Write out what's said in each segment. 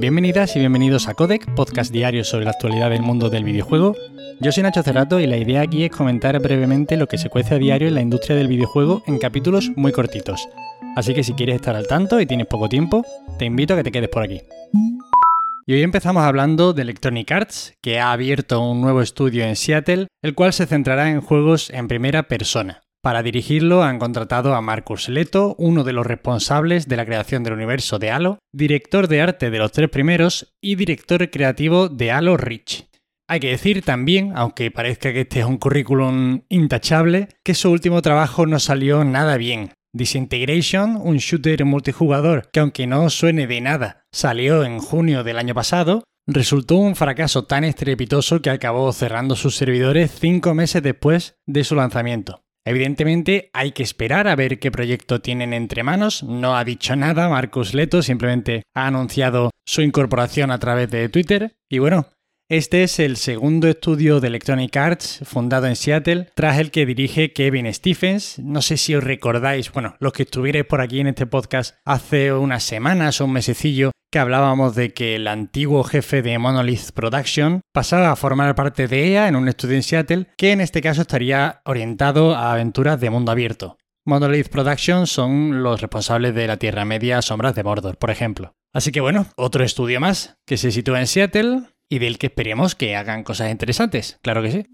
Bienvenidas y bienvenidos a Codec, podcast diario sobre la actualidad del mundo del videojuego. Yo soy Nacho Cerrato y la idea aquí es comentar brevemente lo que se cuece a diario en la industria del videojuego en capítulos muy cortitos. Así que si quieres estar al tanto y tienes poco tiempo, te invito a que te quedes por aquí. Y hoy empezamos hablando de Electronic Arts, que ha abierto un nuevo estudio en Seattle, el cual se centrará en juegos en primera persona. Para dirigirlo han contratado a Marcus Leto, uno de los responsables de la creación del universo de Halo, director de arte de los tres primeros y director creativo de Halo Reach. Hay que decir también, aunque parezca que este es un currículum intachable, que su último trabajo no salió nada bien. Disintegration, un shooter multijugador que aunque no suene de nada, salió en junio del año pasado, resultó un fracaso tan estrepitoso que acabó cerrando sus servidores cinco meses después de su lanzamiento. Evidentemente hay que esperar a ver qué proyecto tienen entre manos. No ha dicho nada Marcus Leto, simplemente ha anunciado su incorporación a través de Twitter. Y bueno, este es el segundo estudio de Electronic Arts fundado en Seattle, tras el que dirige Kevin Stephens. No sé si os recordáis, bueno, los que estuvierais por aquí en este podcast hace unas semanas o un mesecillo, que hablábamos de que el antiguo jefe de Monolith Production pasaba a formar parte de ella en un estudio en Seattle, que en este caso estaría orientado a aventuras de mundo abierto. Monolith Production son los responsables de la Tierra Media Sombras de Mordor, por ejemplo. Así que bueno, otro estudio más que se sitúa en Seattle y del que esperemos que hagan cosas interesantes, claro que sí.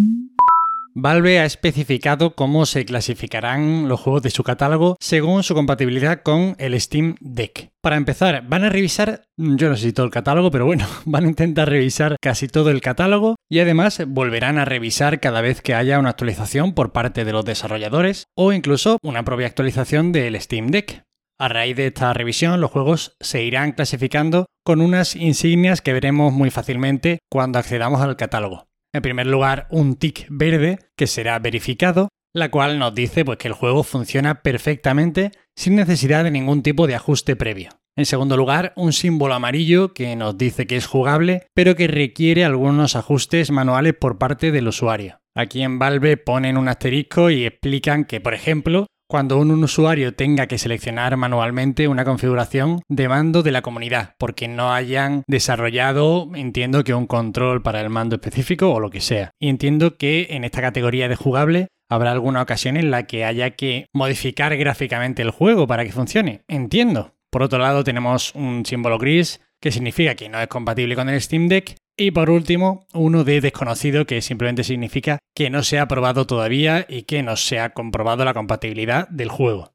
Valve ha especificado cómo se clasificarán los juegos de su catálogo según su compatibilidad con el Steam Deck. Para empezar, van a revisar, yo no sé si todo el catálogo, pero bueno, van a intentar revisar casi todo el catálogo y además volverán a revisar cada vez que haya una actualización por parte de los desarrolladores o incluso una propia actualización del Steam Deck. A raíz de esta revisión, los juegos se irán clasificando con unas insignias que veremos muy fácilmente cuando accedamos al catálogo. En primer lugar, un tick verde que será verificado, la cual nos dice pues, que el juego funciona perfectamente sin necesidad de ningún tipo de ajuste previo. En segundo lugar, un símbolo amarillo que nos dice que es jugable, pero que requiere algunos ajustes manuales por parte del usuario. Aquí en Valve ponen un asterisco y explican que, por ejemplo, cuando un usuario tenga que seleccionar manualmente una configuración de mando de la comunidad, porque no hayan desarrollado, entiendo que un control para el mando específico o lo que sea. Y entiendo que en esta categoría de jugable habrá alguna ocasión en la que haya que modificar gráficamente el juego para que funcione. Entiendo. Por otro lado, tenemos un símbolo gris que significa que no es compatible con el Steam Deck y por último, uno de desconocido que simplemente significa que no se ha probado todavía y que no se ha comprobado la compatibilidad del juego.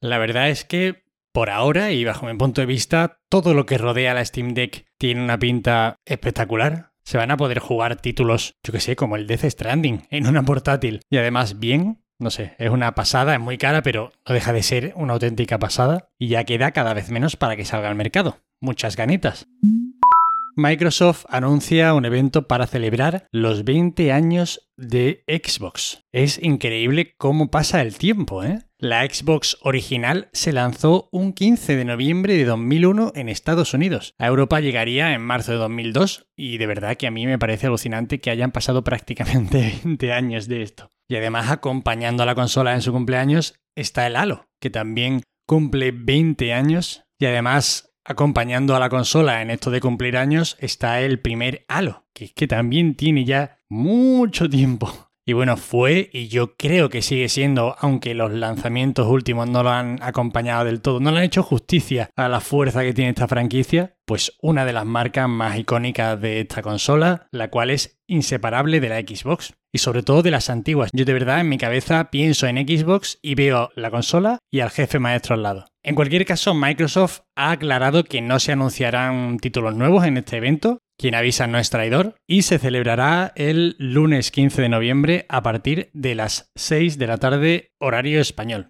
La verdad es que, por ahora y bajo mi punto de vista, todo lo que rodea la Steam Deck tiene una pinta espectacular. Se van a poder jugar títulos, yo que sé, como el Death Stranding en una portátil y además bien. No sé, es una pasada, es muy cara, pero no deja de ser una auténtica pasada y ya queda cada vez menos para que salga al mercado. Muchas ganitas. Microsoft anuncia un evento para celebrar los 20 años de Xbox. Es increíble cómo pasa el tiempo, ¿eh? La Xbox original se lanzó un 15 de noviembre de 2001 en Estados Unidos. A Europa llegaría en marzo de 2002 y de verdad que a mí me parece alucinante que hayan pasado prácticamente 20 años de esto. Y además acompañando a la consola en su cumpleaños está el Halo, que también cumple 20 años y además acompañando a la consola en esto de cumplir años está el primer Halo, que, que también tiene ya mucho tiempo. Y bueno, fue y yo creo que sigue siendo, aunque los lanzamientos últimos no lo han acompañado del todo, no le han hecho justicia a la fuerza que tiene esta franquicia, pues una de las marcas más icónicas de esta consola, la cual es inseparable de la Xbox y sobre todo de las antiguas. Yo de verdad en mi cabeza pienso en Xbox y veo la consola y al jefe maestro al lado. En cualquier caso, Microsoft ha aclarado que no se anunciarán títulos nuevos en este evento, quien avisa no es traidor, y se celebrará el lunes 15 de noviembre a partir de las 6 de la tarde horario español.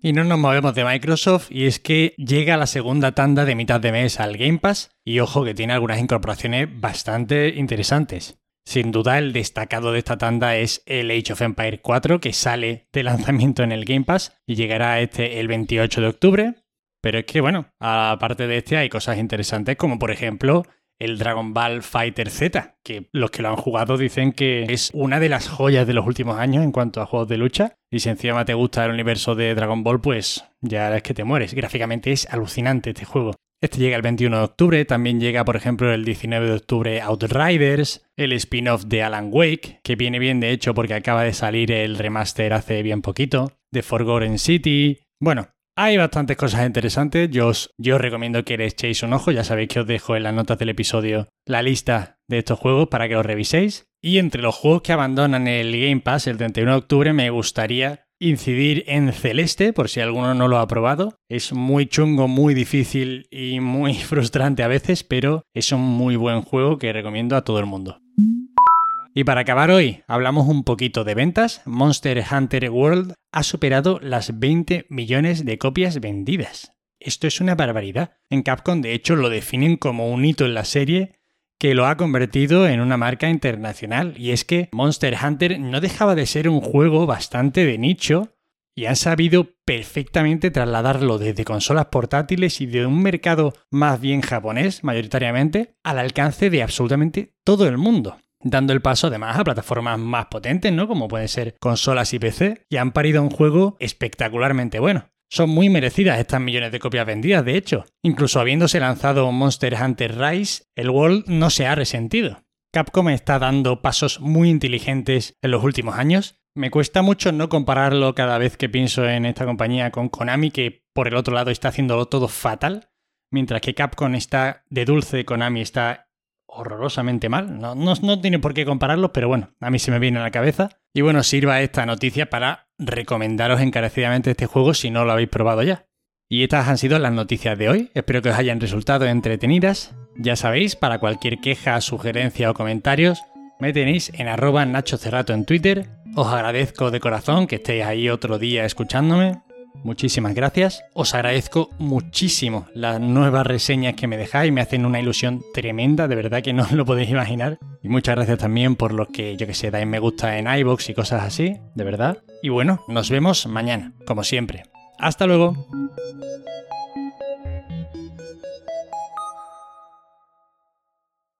Y no nos movemos de Microsoft y es que llega la segunda tanda de mitad de mes al Game Pass y ojo que tiene algunas incorporaciones bastante interesantes. Sin duda el destacado de esta tanda es el Age of Empire 4 que sale de lanzamiento en el Game Pass y llegará este el 28 de octubre. Pero es que bueno, aparte de este hay cosas interesantes como por ejemplo el Dragon Ball Fighter Z, que los que lo han jugado dicen que es una de las joyas de los últimos años en cuanto a juegos de lucha. Y si encima te gusta el universo de Dragon Ball, pues ya es que te mueres. Gráficamente es alucinante este juego. Este llega el 21 de octubre, también llega por ejemplo el 19 de octubre Outriders, el spin-off de Alan Wake, que viene bien de hecho porque acaba de salir el remaster hace bien poquito, de Forgotten City. Bueno, hay bastantes cosas interesantes. Yo os, recomiendo que les echéis un ojo. Ya sabéis que os dejo en las notas del episodio la lista de estos juegos para que los reviséis. Y entre los juegos que abandonan el Game Pass el 31 de octubre me gustaría incidir en Celeste, por si alguno no lo ha probado. Es muy chungo, muy difícil y muy frustrante a veces, pero es un muy buen juego que recomiendo a todo el mundo. Y para acabar hoy, hablamos un poquito de ventas. Monster Hunter World ha superado las 20 millones de copias vendidas. Esto es una barbaridad. En Capcom, de hecho, lo definen como un hito en la serie que lo ha convertido en una marca internacional. Y es que Monster Hunter no dejaba de ser un juego bastante de nicho y han sabido perfectamente trasladarlo desde consolas portátiles y de un mercado más bien japonés, mayoritariamente, al alcance de absolutamente todo el mundo dando el paso además a plataformas más potentes, ¿no? Como pueden ser consolas y PC, y han parido un juego espectacularmente bueno. Son muy merecidas estas millones de copias vendidas, de hecho. Incluso habiéndose lanzado Monster Hunter Rise, el World no se ha resentido. Capcom está dando pasos muy inteligentes en los últimos años. Me cuesta mucho no compararlo cada vez que pienso en esta compañía con Konami, que por el otro lado está haciéndolo todo fatal, mientras que Capcom está de dulce, Konami está horrorosamente mal. No, no, tiene por qué compararlos, pero bueno, a mí se me viene a la cabeza. Y bueno, sirva esta noticia para recomendaros encarecidamente este juego si no lo habéis probado ya. Y estas han sido las noticias de hoy. Espero que os hayan resultado entretenidas. Ya sabéis, para cualquier queja, sugerencia o comentarios, me tenéis en arroba Nacho Cerrato en Twitter. Os agradezco de corazón que estéis ahí otro día escuchándome. Muchísimas gracias. Os agradezco muchísimo las nuevas reseñas que me dejáis. Me hacen una ilusión tremenda, de verdad que no lo podéis imaginar. Y muchas gracias también por los que, yo que sé, dais me gusta en iBox y cosas así, de verdad. Y bueno, nos vemos mañana, como siempre. Hasta luego.